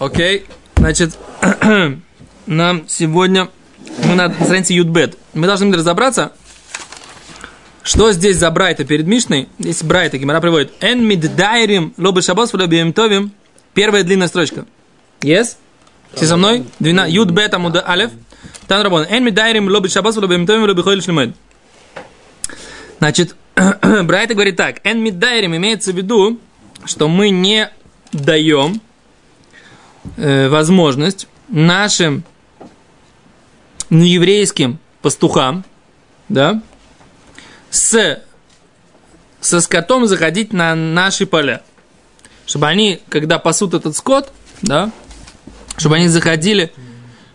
Окей. Значит, нам сегодня мы на странице Ютбет. Мы должны разобраться, что здесь за Брайта перед Мишной. Здесь Брайта, Гимара приводит. Эн миддайрим лобы шабос влобием товим. Первая длинная строчка. Yes? Все со мной? Двина. Ютбет амуда алев. Там работа. Эн миддайрим лобы шабос влобием товим влоби хойлиш лимед. Значит, Брайта говорит так. Эн миддайрим имеется в виду, что мы не даем э, возможность нашим еврейским пастухам, да, с, со скотом заходить на наши поля. Чтобы они, когда пасут этот скот, да, чтобы они заходили,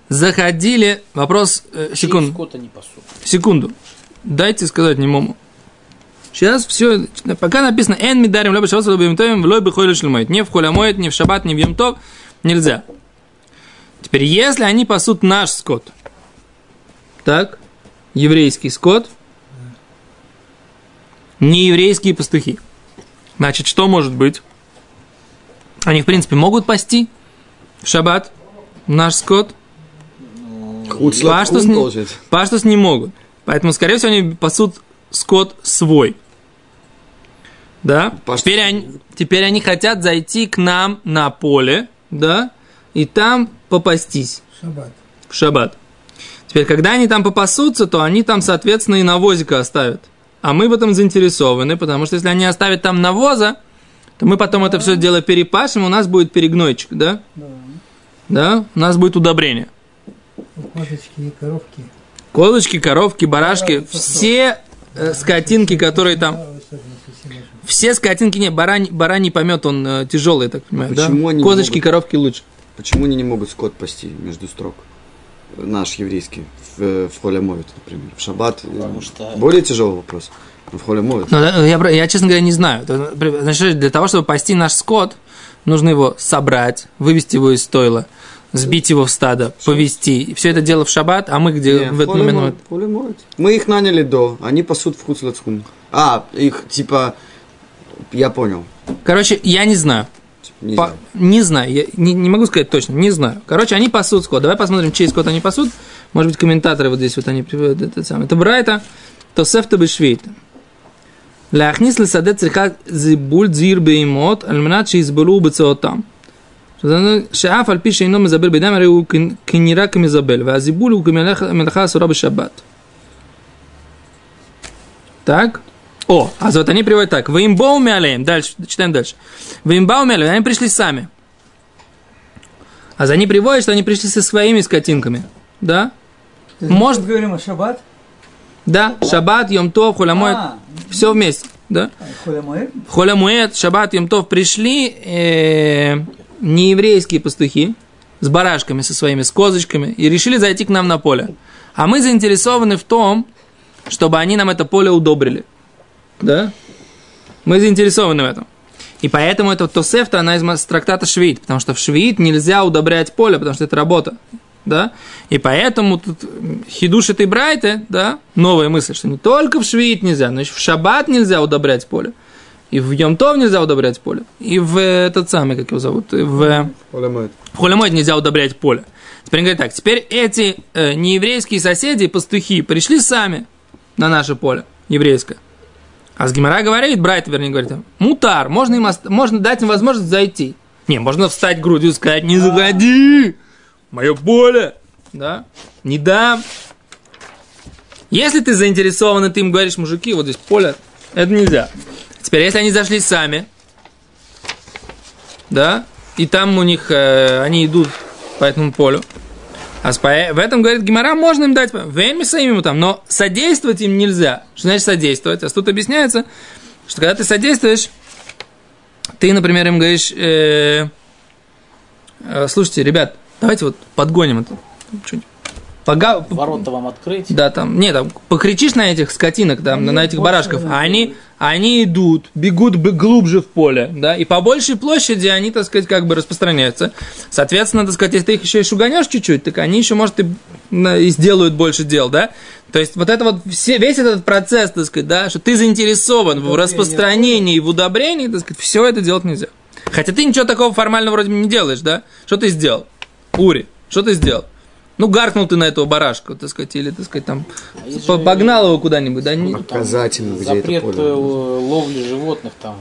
заходили, вопрос, э, секунду. Скота не пасут. Секунду. Дайте сказать немому. Сейчас все, пока написано «Эн мидарим лоби шаббат лоби йомтовим в лоби хойлю шлемоет». Не в холямоет, не в шаббат, не в йомтов. Нельзя. Теперь, если они пасут наш скот, так, еврейский скот, не еврейские пастухи, значит, что может быть? Они, в принципе, могут пасти в шаббат наш скот, паштус не, паштус не могут. Поэтому, скорее всего, они пасут скот свой. Да? Теперь они, теперь они хотят зайти к нам на поле, да, и там попастись. Шаббат. В шаббат. Теперь, когда они там попасутся, то они там, соответственно, и навозика оставят. А мы в этом заинтересованы, потому что если они оставят там навоза, то мы потом это все дело перепашем, у нас будет перегнойчик, да? Да. Да? У нас будет удобрение. Козочки и коровки. Козочки, коровки, барашки, все э, скотинки, которые там... Все скотинки, не, барань, бараний помет, он э, тяжелый, я так понимаю, Почему да? они не Козочки, могут? коровки лучше. Почему они не могут скот пасти между строк? Наш еврейский, в, э, в холе моет, например. В шаббат Потому что- более тяжелый вопрос. В холе моет. Ну, да, я, я, честно говоря, не знаю. Значит, для того, чтобы пасти наш скот, нужно его собрать, вывести его из стойла, сбить его в стадо, повести. И все это дело в шаббат, а мы где Не, в этот момент... Мы их наняли до, они пасут в Хуцлацхум. А, их типа, я понял. Короче, я не знаю. Не По- знаю. не знаю, я не, не могу сказать точно, не знаю. Короче, они пасут скот. Давай посмотрим, чей скот они пасут. Может быть, комментаторы вот здесь вот они приводят это самое. Это Брайта, то сефта бешвейта. להכניס לשדה צריכה זיבול זעיר בהימות על מנת שיסבלו בצאותם. שאף על פי שאינו מזבל בדם הרי הוא כ- כנראה כמזבל והזיבול הוא כמלאכה אסורה בשבת. Так? О, а вот они приводят так. Вы им мялеем. Дальше, читаем дальше. Вы им мялеем, они пришли сами. А за они приводят, что они пришли со своими скотинками. Да? Есть Может- мы говорим о шаббат? Да, шаббат, йомтов, холямоэт, А, все вместе. Да? холямоэд? В холямуэт, шаббат, йомтов пришли э, нееврейские пастухи с барашками со своими, с козочками, и решили зайти к нам на поле. А мы заинтересованы в том, чтобы они нам это поле удобрили. Да? Мы заинтересованы в этом. И поэтому это Тосефта, она из трактата Швид, потому что в Швид нельзя удобрять поле, потому что это работа. Да? И поэтому тут хидуш этой брайты, да, новая мысль, что не только в Швид нельзя, но еще в Шаббат нельзя удобрять поле. И в Йомтов нельзя удобрять поле. И в этот самый, как его зовут, и в... э, в холемойт нельзя удобрять поле. Теперь он говорит так, теперь эти э, нееврейские соседи, пастухи, пришли сами на наше поле, еврейское. А с Гимара говорит, Брайт, вернее, говорит, мутар, можно, им, можно дать им возможность зайти. Не, можно встать грудью и сказать, не заходи, мое поле, да, не дам. Если ты заинтересован, и ты им говоришь, мужики, вот здесь поле, это нельзя. Теперь, если они зашли сами, да, и там у них, э, они идут по этому полю. А в этом, говорит Гимара, можно им дать время своим там, но содействовать им нельзя. Что значит содействовать? А тут объясняется, что когда ты содействуешь, ты, например, им говоришь, э, э, слушайте, ребят, давайте вот подгоним это. Чуть. Пога- Ворота вам открыть. да, там, не, там, покричишь на этих скотинок, там, Они на этих барашков, а они, они идут, бегут глубже в поле, да, и по большей площади они, так сказать, как бы распространяются. Соответственно, так сказать, если ты их еще и шуганешь чуть-чуть, так они еще, может, и, и сделают больше дел, да. То есть, вот это вот, все, весь этот процесс, так сказать, да, что ты заинтересован в распространении, в удобрении, так сказать, все это делать нельзя. Хотя ты ничего такого формально вроде не делаешь, да? Что ты сделал? Ури, что ты сделал? Ну, гаркнул ты на этого барашка, так сказать, или, так сказать, там, А погнал его куда-нибудь, да? не- Показательно, где это Запрет э, поле. ловли животных там.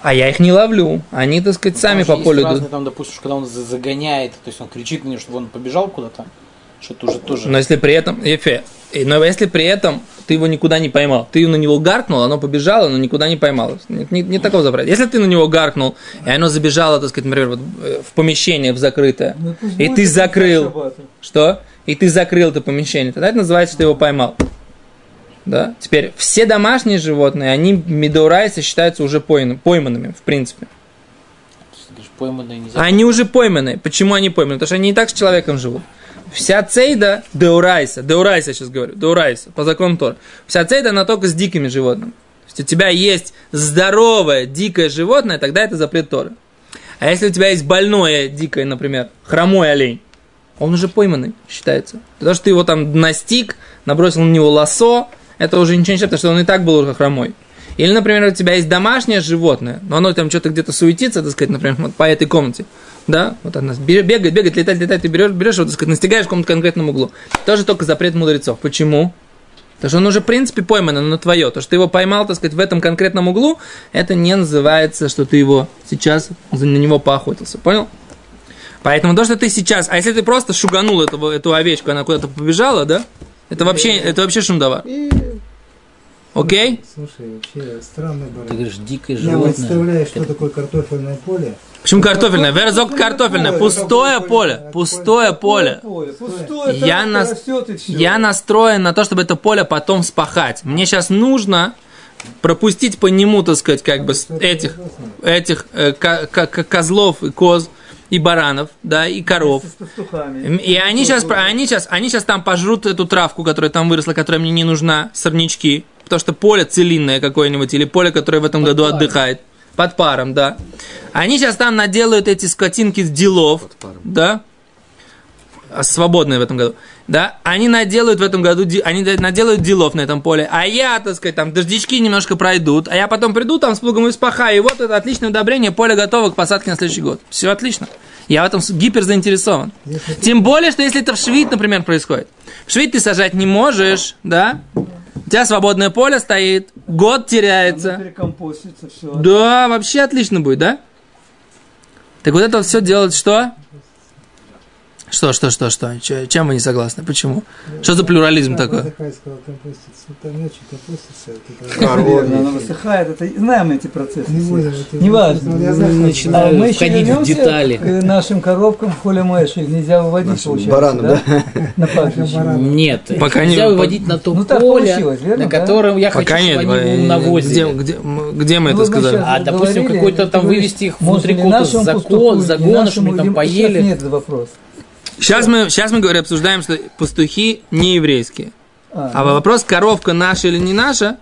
А я их не ловлю, они, так сказать, сами Потому по полю идут. разные, там, допустим, когда он за- загоняет, то есть он кричит на него, чтобы он побежал куда-то, что-то уже тоже. Но если при этом, Ефе, и- но если при этом ты его никуда не поймал, ты на него гаркнул, оно побежало, но никуда не поймалось. Нет, не, не такого запрета. Если ты на него гаркнул, и оно забежало, так сказать, например, вот, э, в помещение, в закрытое, Ну, и ты закрыл, что? И ты закрыл это помещение, тогда это называется, что ты его поймал. Да? Теперь все домашние животные, они медоурайса считаются уже пойман- пойманными, в принципе. Они уже пойманы. Почему они пойманы? Потому что они не так с человеком живут. Вся цейда деурайса, деурайса сейчас говорю, деурайса, по закону Тора. Вся цейда, она только с дикими животными. То есть у тебя есть здоровое, дикое животное, тогда это запрет Торы. А если у тебя есть больное, дикое, например, хромой олень, он уже пойманный считается. Потому что ты его там настиг, набросил на него лосо, это уже ничего не считается, что он и так был уже хромой. Или, например, у тебя есть домашнее животное, но оно там что-то где-то суетится, так сказать, например, вот по этой комнате. Да, вот она бе- бегает, бегает, летает, летает, ты берешь, берешь, вот, сказать, настигаешь в каком-то конкретном углу. Тоже только запрет мудрецов. Почему? Потому что он уже, в принципе, пойман, оно твое. То, что ты его поймал, так сказать, в этом конкретном углу, это не называется, что ты его сейчас за- на него поохотился. Понял? Поэтому то, что ты сейчас... А если ты просто шуганул этого, эту овечку, она куда-то побежала, да? Это вообще, это вообще шумдовар. Окей? Слушай, вообще странный Ты баран. говоришь, дикое Я животное. представляю, что такое картофельное поле. Почему картофельное? Верзок картофельное. Пустое поле. Пустое поле. Я, нас- я настроен на то, чтобы это поле потом спахать. Мне сейчас нужно пропустить по нему, так сказать, как бы этих, этих э, ко- ко- ко- козлов и коз и баранов, да, и коров. И они сейчас, они сейчас, они сейчас там пожрут эту травку, которая там выросла, которая мне не нужна, сорнячки, потому что поле целинное какое-нибудь, или поле, которое в этом году отдыхает, под паром, да. Они сейчас там наделают эти скотинки с делов, паром. да, а свободные в этом году, да, они наделают в этом году, они наделают делов на этом поле, а я, так сказать, там дождички немножко пройдут, а я потом приду там с плугом и спахаю, и вот это отличное удобрение, поле готово к посадке на следующий год. Все отлично. Я в этом гипер заинтересован. Тем более, что если это в швид, например, происходит. В швид ты сажать не можешь, да? У тебя свободное поле стоит, год теряется. все. Да, вообще отлично будет, да? Так вот это все делать что? Что, что, что, что? Че- Чем вы не согласны? Почему? Что за плюрализм Да, такой? Компостится. Там это. Верно, оно высыхает. Это, знаем эти процессы. Не это- Неважно. А мы еще входить в детали. к нашим коробкам в холе Мэши. Их нельзя выводить, Нашим получается, баранам, да? На пастбище. Нет, Пока нельзя не- выводить на то Ну, поле, верно, на да? котором я Пока хочу, нет. чтобы они навозили. Где, где, где мы Ну, это сказали? А, допустим, какой-то там вывести их внутри какого-то загона, чтобы они там поели. Нет этот вопрос. Сейчас мы, сейчас мы говорим, обсуждаем, что пастухи не еврейские. А, А вопрос, коровка наша или не наша,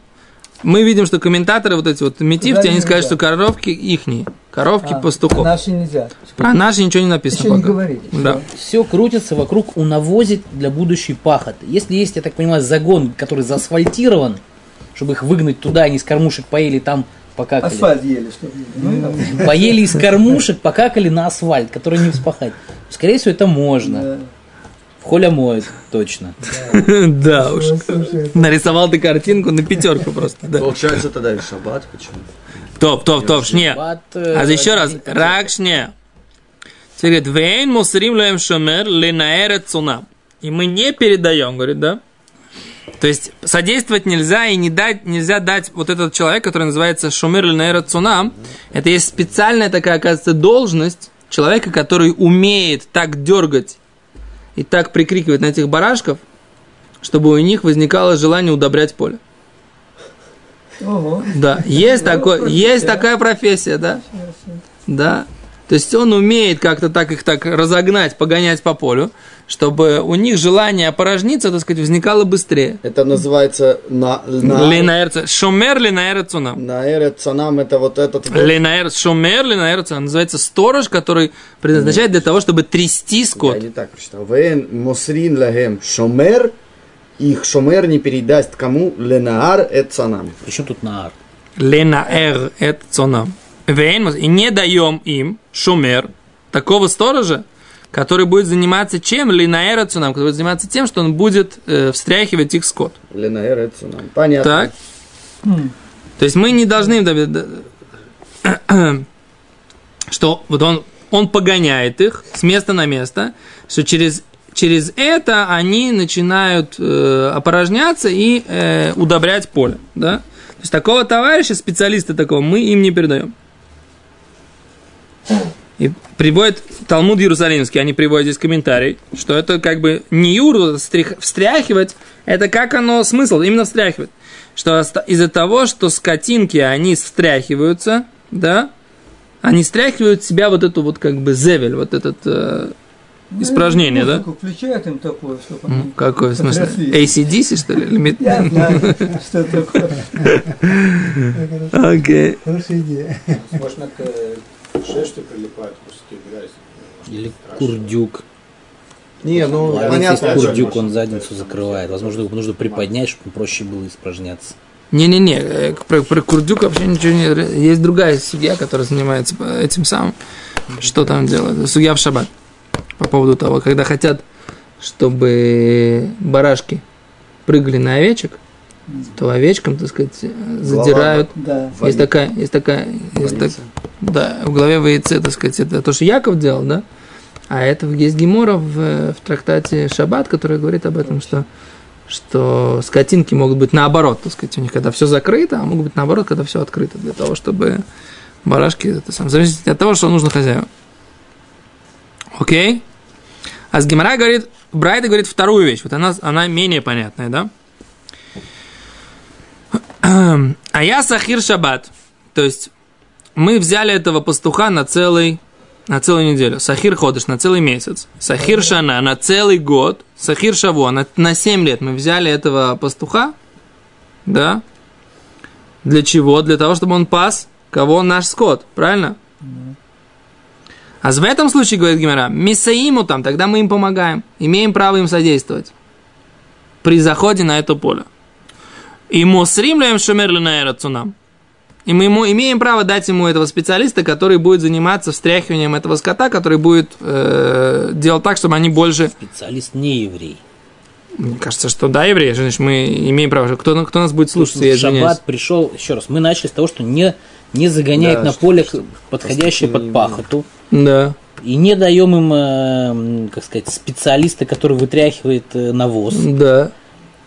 мы видим, что комментаторы вот эти вот метивти, Туда они не скажут, что коровки ихние, коровки а, пастухов. Наши нельзя. Про наши ничего не написано Еще не пока. говорили. Да. Все крутится вокруг унавозить для будущей пахоты. Если есть, я так понимаю, загон, который заасфальтирован, чтобы их выгнать туда, они из кормушек поели там, покакали. Асфальт ели, что ли? Ну, и- Поели из кормушек, покакали на асфальт, который не вспахать. Скорее всего, это можно. да. В холе моют, точно. Да уж. Слушай, Нарисовал ты картинку на пятерку просто. Да. Получается тогда и шаббат, почему? Топ, топ, топ, шне. Э, А еще раз, рак шне. Теперь говорит, вейн мусрим лем шомер ленаэрет цунам. И мы не передаем, говорит, да? То есть содействовать нельзя и не дать, нельзя дать вот этот человек, который называется шумер ленаэрет цунам. Это есть специальная такая, оказывается, должность человека, который умеет так дергать и так прикрикивать на этих барашков, чтобы у них возникало желание удобрять поле. Ого. Да, есть, такой, есть такая профессия, да? Да. То есть он умеет как-то так их так разогнать, погонять по полю, чтобы у них желание опорожниться, так сказать, возникало быстрее. Это называется на, на, Линаэрца. Шумер линаэрцунам. на эре цанам, это вот этот Линаэр, шумер линаэрцунам. Называется сторож, который предназначает для того, чтобы трясти скот. Я не так прочитал. Вен мусрин лагем шомер, их шомер не передаст кому ленаар эт цанам. Причем тут наар? Ленаэр это цунам. Вейнмус, и не даем им шумер, такого сторожа, который будет заниматься чем? Линаэра цунам, который будет заниматься тем, что он будет э, встряхивать их скот. Ленаэр это цунам. Понятно. Так? М. То есть мы не должны, что вот он, он погоняет их с места на место, что через, через это они начинают э, опорожняться и э, удобрять поле. Да? То есть такого товарища, специалиста такого, мы им не передаем. И приводит Талмуд Иерусалимский, они приводят здесь комментарий, что это как бы не юру стрих- встряхивать, это как оно смысл, именно встряхивать. Что из-за того, что скотинки, они встряхиваются, да, они стряхивают с себя вот эту вот как бы зевель, вот этот э, Ну, испражнение, да? музыку Включают им такое, чтобы Ну, они... какой смысл? подросли. ACDC, что ли? Я знаю, что такое. Окей. Хорошая идея. Можно к шерсти прилипают куски грязи. Или курдюк. Не, ну, Ладно, понятно. если курдюк, он задницу закрывает. Возможно, его нужно приподнять, чтобы проще было испражняться. Не-не-не, э, про, про курдюк вообще ничего не... Есть другая судья, которая занимается этим самым. Что там делает? Судья в шаббат. По поводу того, когда хотят, чтобы барашки прыгали на овечек, то овечкам, так сказать, задирают. Да. Есть такая, есть такая, есть так, да, в главе ВИЦ, так сказать, это то, что Яков делал, да? А это есть Гемора в, в трактате Шаббат, который говорит об этом, что, что скотинки могут быть наоборот, так сказать, у них когда все закрыто, а могут быть наоборот, когда все открыто, для того, чтобы барашки, это сам, зависит от того, что нужно хозяину. Окей? А с Гемора говорит, Брайда говорит вторую вещь, вот она, она менее понятная, да? А я Сахир Шаббат. То есть мы взяли этого пастуха на целый на целую неделю. Сахир ходишь на целый месяц. Сахир Шана на целый год. Сахир Шаво на, на 7 лет мы взяли этого пастуха. Да? Для чего? Для того, чтобы он пас кого? Наш скот. Правильно? А в этом случае, говорит Гимера, Мисаиму там, тогда мы им помогаем. Имеем право им содействовать. При заходе на это поле. И мусримляем шумер на цунам. И мы ему имеем право дать ему этого специалиста, который будет заниматься встряхиванием этого скота, который будет э, делать так, чтобы они больше... Специалист не еврей. Мне кажется, что да, евреи, значит, мы имеем право. Кто, кто нас будет слушать, я в извиняюсь. шаббат пришел, еще раз, мы начали с того, что не, не загоняет Да, на что- поле что подходящее под пахоту. Да. И не даем им, э, как сказать, специалиста, который вытряхивает э, навоз. Да.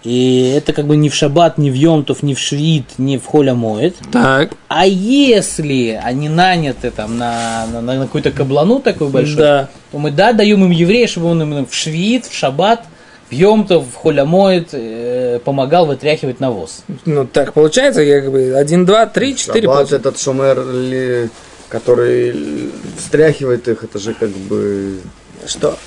И это как бы не в шаббат, не в Йомтов, не в швид, не в холя моет. Так. А если они наняты там на, на, на какую-то каблану такой большой, Да. то мы, да, даем им еврея, чтобы он им в швид, в шаббат, в Йомтов, в холя моет, э, помогал вытряхивать навоз. Ну, так получается, я как бы один, два, три, четыре. Шаббат получается. этот шумер, ли- который встряхивает их, это же как бы Что?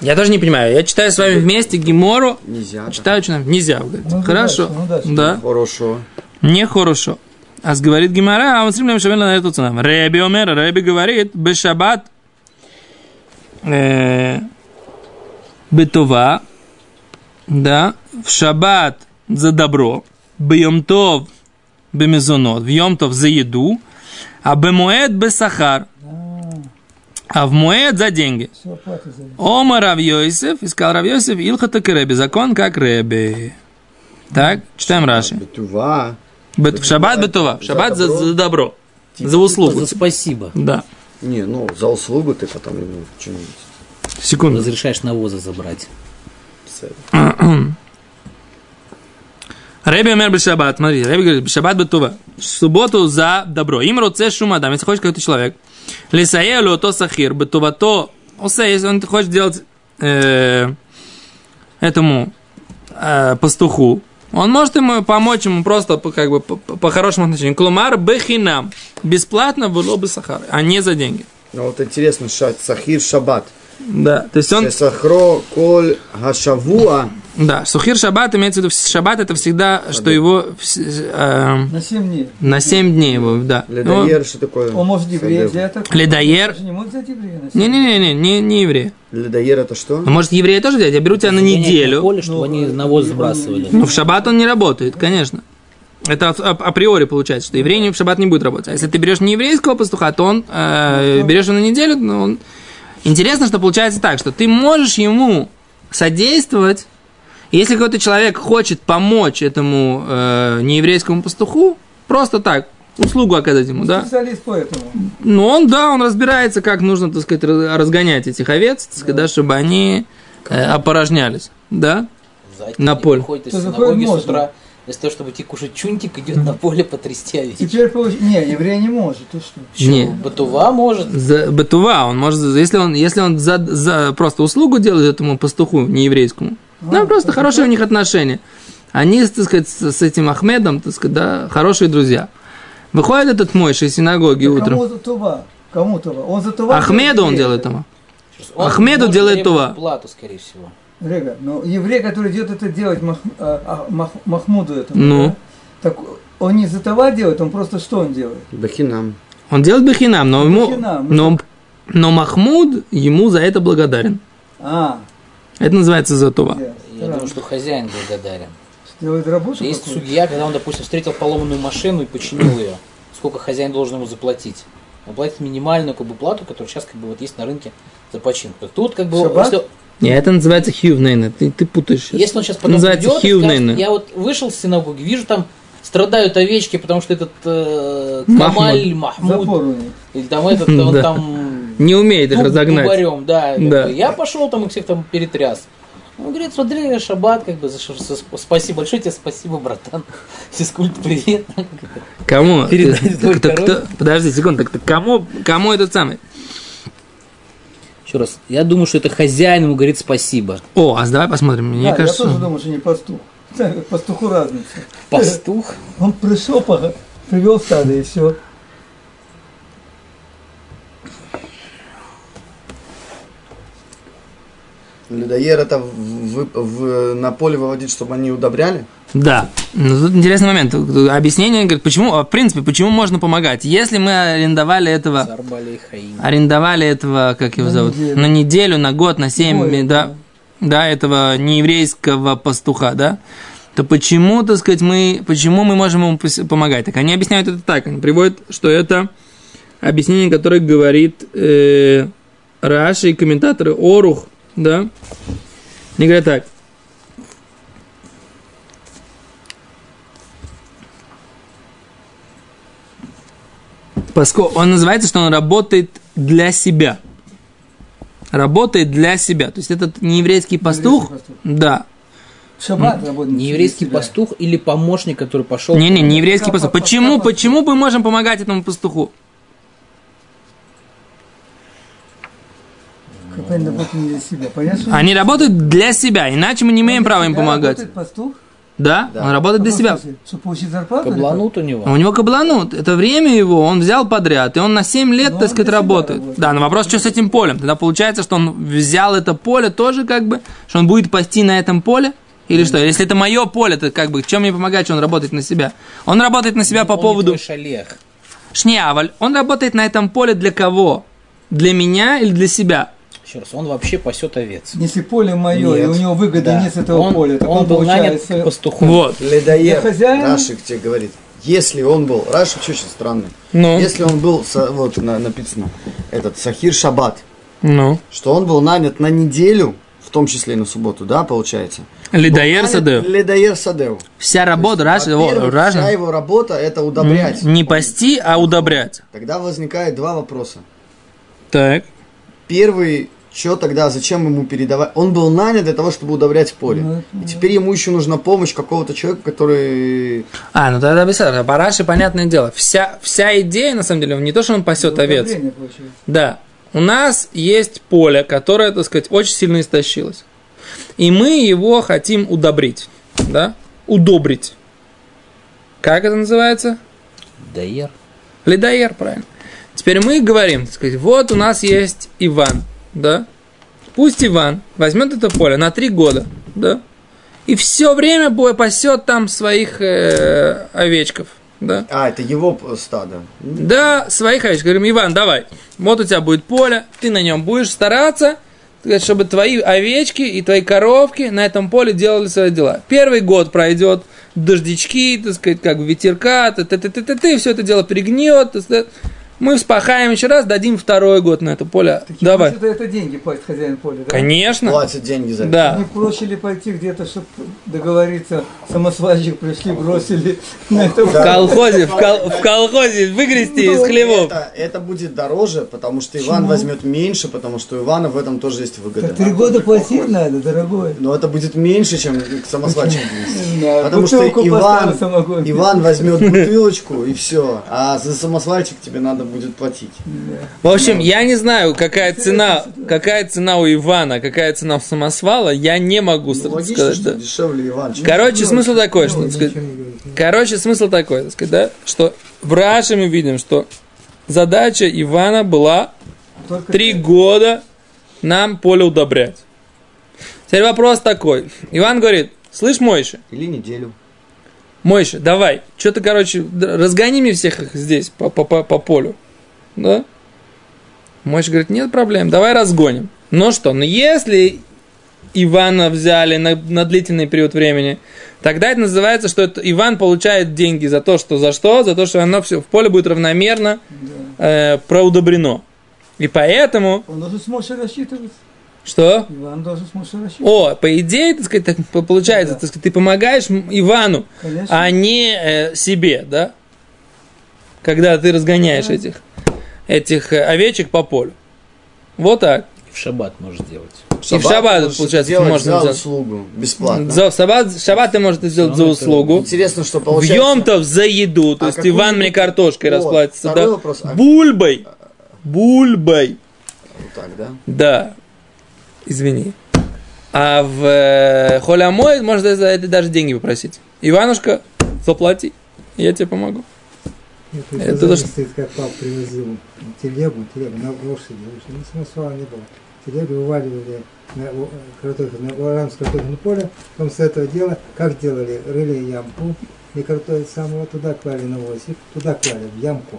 Я тоже не понимаю. Я читаю с вами вместе Гимору. нельзя. Читаю, что нам нельзя. Ну, Хорошо. удачно, удачно. Да. Хорошо. Нехорошо. А говорит Гимара, а он сильно шавел на эту цену. Рэби Омер, Рэби говорит, бешабат э, бетова, да, в шаббат за добро, бьемтов бемезонот, в йомтов за еду, а бемуэд бесахар, а в муэд за деньги. Ома Рав Йосиф, искал Рав Йосиф, Илхата Рэби, закон как Рэби. Так, читаем Раши. Бетува. Бет- В шаббат бетува, в шаббат за, за добро, за услугу. За спасибо. Да. Не, ну, за услугу ты потом ему что-нибудь. Секунду. Разрешаешь навоза забрать. Рэби умер бешаббат, смотри, Рэби говорит, бешаббат бетува. В субботу за добро. Им роце шумадам, если хочешь какой-то человек. Лисаелу то сахир, бетувато. Осе, если он хочет делать э, этому э, пастуху, он может ему помочь ему просто по, как бы по, по хорошему отношению. Клумар бехинам. Бесплатно было бы сахар, а не за деньги. Ну вот интересно, ша- сахир шаббат. Да, то есть он... Сахро коль гашавуа. Да, сухир шаббат имеется в виду, шаббат это всегда, что его э, На 7 дней. на 7 дней его, да. Ну, Ледоер, что такое? Он может взять. так? Ледоер. Он не может взять еврея на 7 Не-не-не, не, не еврей. Ледоер это что? А может еврея тоже взять? Я беру тебя на неделю. поле, чтобы Ну, они э, навоз сбрасывали. Ну, в шаббат он не работает, конечно. Это априори получается, что еврей в шаббат не будет работать. А если ты берешь не еврейского пастуха, то он э, берешь его на неделю, но он... Интересно, что получается так, что ты можешь ему содействовать, если какой-то человек хочет помочь этому э, нееврейскому пастуху, просто так, услугу оказать ему, да? Специалист по этому. Ну, он, да, он разбирается, как нужно, так сказать, раз- разгонять этих овец, так сказать, да, чтобы они э, опорожнялись, да? Зайчик На поле. Приходит из синагоги с утра, вместо того, чтобы идти кушать чунтик, идет на поле потрясти овечек. Теперь получ- Не, еврей не может, ты что? Не. Батува может. За Бетува, он может, если он, если он за, за просто услугу делает этому пастуху нееврейскому, ну, просто хорошие у них отношения. Они, так сказать, с, этим Ахмедом, так сказать, да, хорошие друзья. Выходит этот Мойша из синагоги утром. Кому за Това? Кому Това? Он за Това. Ахмеду он делает. Он Ахмеду делает това. Плату, скорее всего. Рега, но еврей, который идет это делать Мах- а, а, Мах- Махмуду этому, Ну. да? так он не за Това делает, он просто что он делает? Бахинам. Он делает бахинам, но ему, Бахинам, но, но Махмуд ему за это благодарен. А, Это называется затува. я, думаю, что хозяин благодарен. делает работу Есть какую-то? судья, когда он, допустим, встретил поломанную машину и починил ее. Сколько хозяин должен ему заплатить? Он платит минимальную как бы, плату, которая сейчас как бы вот есть на рынке за починку. Тут как бы, Шаббат? если, Не, это называется хьювнейна. Ты, ты путаешь. сейчас. если он сейчас потом Называется придет хьювнейна. скажет, я вот вышел с синагоги, вижу там страдают овечки, потому что этот э, Махмуд. Камаль Махмуд, них. или там этот, он Да. там Не умеет их дуб разогнать. дубарем, да, Да. бы. Я пошел там их всех там перетряс. Он говорит, смотри, шаббат, как бы, за за- спасибо, большое тебе спасибо, братан. Физкульт, привет. Кому? Так- кто- подожди секунду, так, так кому, кому этот самый? Еще раз, я думаю, что это хозяин ему говорит спасибо. О, а давай посмотрим. Мне Да, кажется, я тоже думаю, что не пастух. Так, Пастуху разница. Пастух. Он пришел, привел стадо и все. Людоер это в, в- в- на поле выводить, чтобы они удобряли? Да. Ну, тут интересный момент. Объяснение, говорит, почему, а, в принципе, почему можно помогать? Если мы арендовали этого, арендовали этого, как его На зовут, неделю. на неделю, на год, на семь, Ой, да, да, этого нееврейского пастуха, да, то почему, так сказать, мы, почему мы можем ему помогать? Так они объясняют это так, они приводят, что это объяснение, которое говорит э, Раши и комментаторы Орух, да, они говорят так, Поскольку он называется, что он работает для себя. Работает для себя. То есть этот нееврейский пастух, Еврейский пастух. да. В Шаббат работает. Не еврейский пастух или помощник, который пошел. Не-не, не еврейский Как пастух. по- Почему, почему мы можем помогать этому пастуху? Они работают не для себя. Понятно, что Они работают для себя, иначе мы не имеем права им помогать. работает пастух? Да, Да. он работает для себя. Чтобы получить зарплату? Кабланут у него. А у него кабланут. Это время его, он взял подряд, и он на 7 лет, Ну, так сказать, работает. работает. Да, но вопрос, что с этим полем? Тогда получается, что он взял это поле тоже как бы, что он будет пасти на этом поле? Или что? Если это мое поле, то как бы, чем мне помогать, что он работает на себя? Он работает на себя по Он поводу... шалех. Шниаваль, он работает на этом поле для кого? Для меня или для себя? Еще раз, он вообще пасет овец. Если поле мое, и Нет. у него выгоды Да. нет с этого он, поля, так он он, был нанят получается... пастухом. Вот. Ледоер, Я хозяин. Рашик тебе говорит, если он был, Рашик очень странный, Ну, если он был, вот на- написано, этот Сахир Шаббат, ну. что он был нанят на неделю, в том числе и на субботу, да, получается? Нанят Садео. Ледоер Садеу. Вся работа, Во-первых, Раши, вся его работа это удобрять. не пасти, а удобрять. Тогда возникает два вопроса. Так. Первый, что тогда, зачем ему передавать? Он был нанят для того, чтобы удобрять поле. Ну, И теперь ему еще нужна помощь какого-то человека, который... А, ну тогда объясняю. По Раши, понятное дело. Вся, вся идея, на самом деле, не то, что он пасет овец. Удобрение получается. Да. У нас есть поле, которое, так сказать, очень сильно истощилось. И мы его хотим удобрить. Да? Удобрить. Как это называется? Даер. Ледоер, правильно. Теперь мы говорим, так сказать, вот у нас есть Иван, да? Пусть Иван возьмет это поле на три года, да? И все время пасет там своих э, овечков, да? А, это его стадо. Да, своих овечек. Говорим, Иван, давай, вот у тебя будет поле, ты на нем будешь стараться, чтобы твои овечки и твои коровки на этом поле делали свои дела. Первый год пройдет, дождички, так сказать, как ветерка, т т т т т т все это дело пригнет, так сказать. Мы вспахаем еще раз, дадим второй год на это поле. Давай. Это, это деньги платит хозяин поля, да? Конечно. Платят деньги за это. Да. Не проще ли пойти где-то, чтобы договориться, самосвальщик пришли, бросили на это В колхозе, в, кол- в колхозе выгрести из хлевов. Это, это будет дороже, потому что Иван возьмет меньше, потому что у Ивана в этом тоже есть выгода. Так три года платить надо, дорогой. Но это будет меньше, чем к самосвальщику. Да, Потому что Иван. Иван возьмет бутылочку и все, а за самосвальчик тебе надо будет платить. В общем, я не знаю, какая цена, какая цена у Ивана, какая цена у самосвала, я не могу Ну, логично, сказать. что да. дешевле Иван. чем- Короче, смысл такой, что, сказать, короче, смысл такой, так сказать, да, что в Раше мы видим, что задача Ивана была Только три года нам поле удобрять. Теперь вопрос такой. Иван говорит, слышь, Мойша, Или неделю. Мойша, давай, что ты, короче, разгони мне всех их здесь по, по, по, по полю. Да? Мойша говорит, нет проблем, давай разгоним. Ну что, ну если Ивана взяли на, на длительный период времени, тогда это называется, что это Иван получает деньги за то, что за что? За то, что оно все в поле будет равномерно э, проудобрено. И поэтому, Он должен с Мошей рассчитывать. Что? Иван должен с Мошей рассчитывать. О, по идее, так сказать, так по- получается, Да. так сказать, ты помогаешь Ивану, Конечно. а не э, себе, да? Когда ты разгоняешь этих, этих э, овечек по полю. Вот так. В шаббат можешь сделать. И в шаббат, можешь получается, делать можно за сделать. услугу бесплатно. За, в шаббат, в шаббат ты можешь сделать за услугу. Интересно, что В получается... Йомтов за еду. То А есть Иван мне картошкой Вот, расплатится, второй да? вопрос. А- Бульбой. Бульбой. Вот так, да? Да. Извини. А в э, Холямой можно за это даже деньги попросить. Иванушка, заплати, я тебе помогу. Нет, Это даже- зависит, как пап привозил телегу, телегу на лошади. Ну, самосвала не было. Телегу вываливали на картофель, на оранское картофельное поле. Потом с этого дела, как делали, рыли ямку, и картофель самого туда клали навозик, туда клали, в ямку.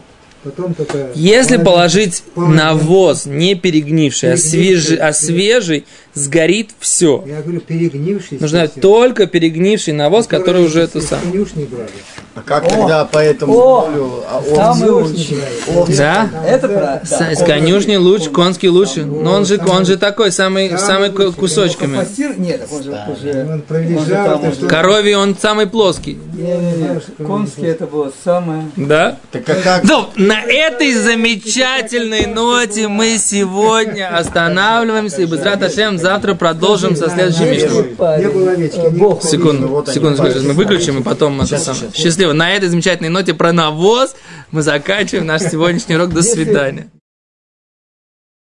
Если положить навоз не перегнивший, а свежий, а свежий, сгорит все. Я говорю, перегнивший. Нужно только перегнивший навоз, который уже это из сам. конюшни брали. А как О! тогда по этому О! полю а овцы- овцы- Да? Это правда. С, с конюшни лучше, конский лучше. Но он же, он же такой, самый, Самый кусочками. Пассир? Нет, он же уже... Он он же уже- что... Коровий он самый плоский. Не-не-не, конский это было самое... Да? Так а как... Ну, на этой замечательной ноте мы сегодня останавливаемся и Безрат Ашем завтра продолжим со не Бог Секунду, секунду, секунду, мы выключим и потом это Сейчас, самое. сейчас. Счастливо. На этой замечательной ноте про навоз мы заканчиваем наш сегодняшний урок. До свидания.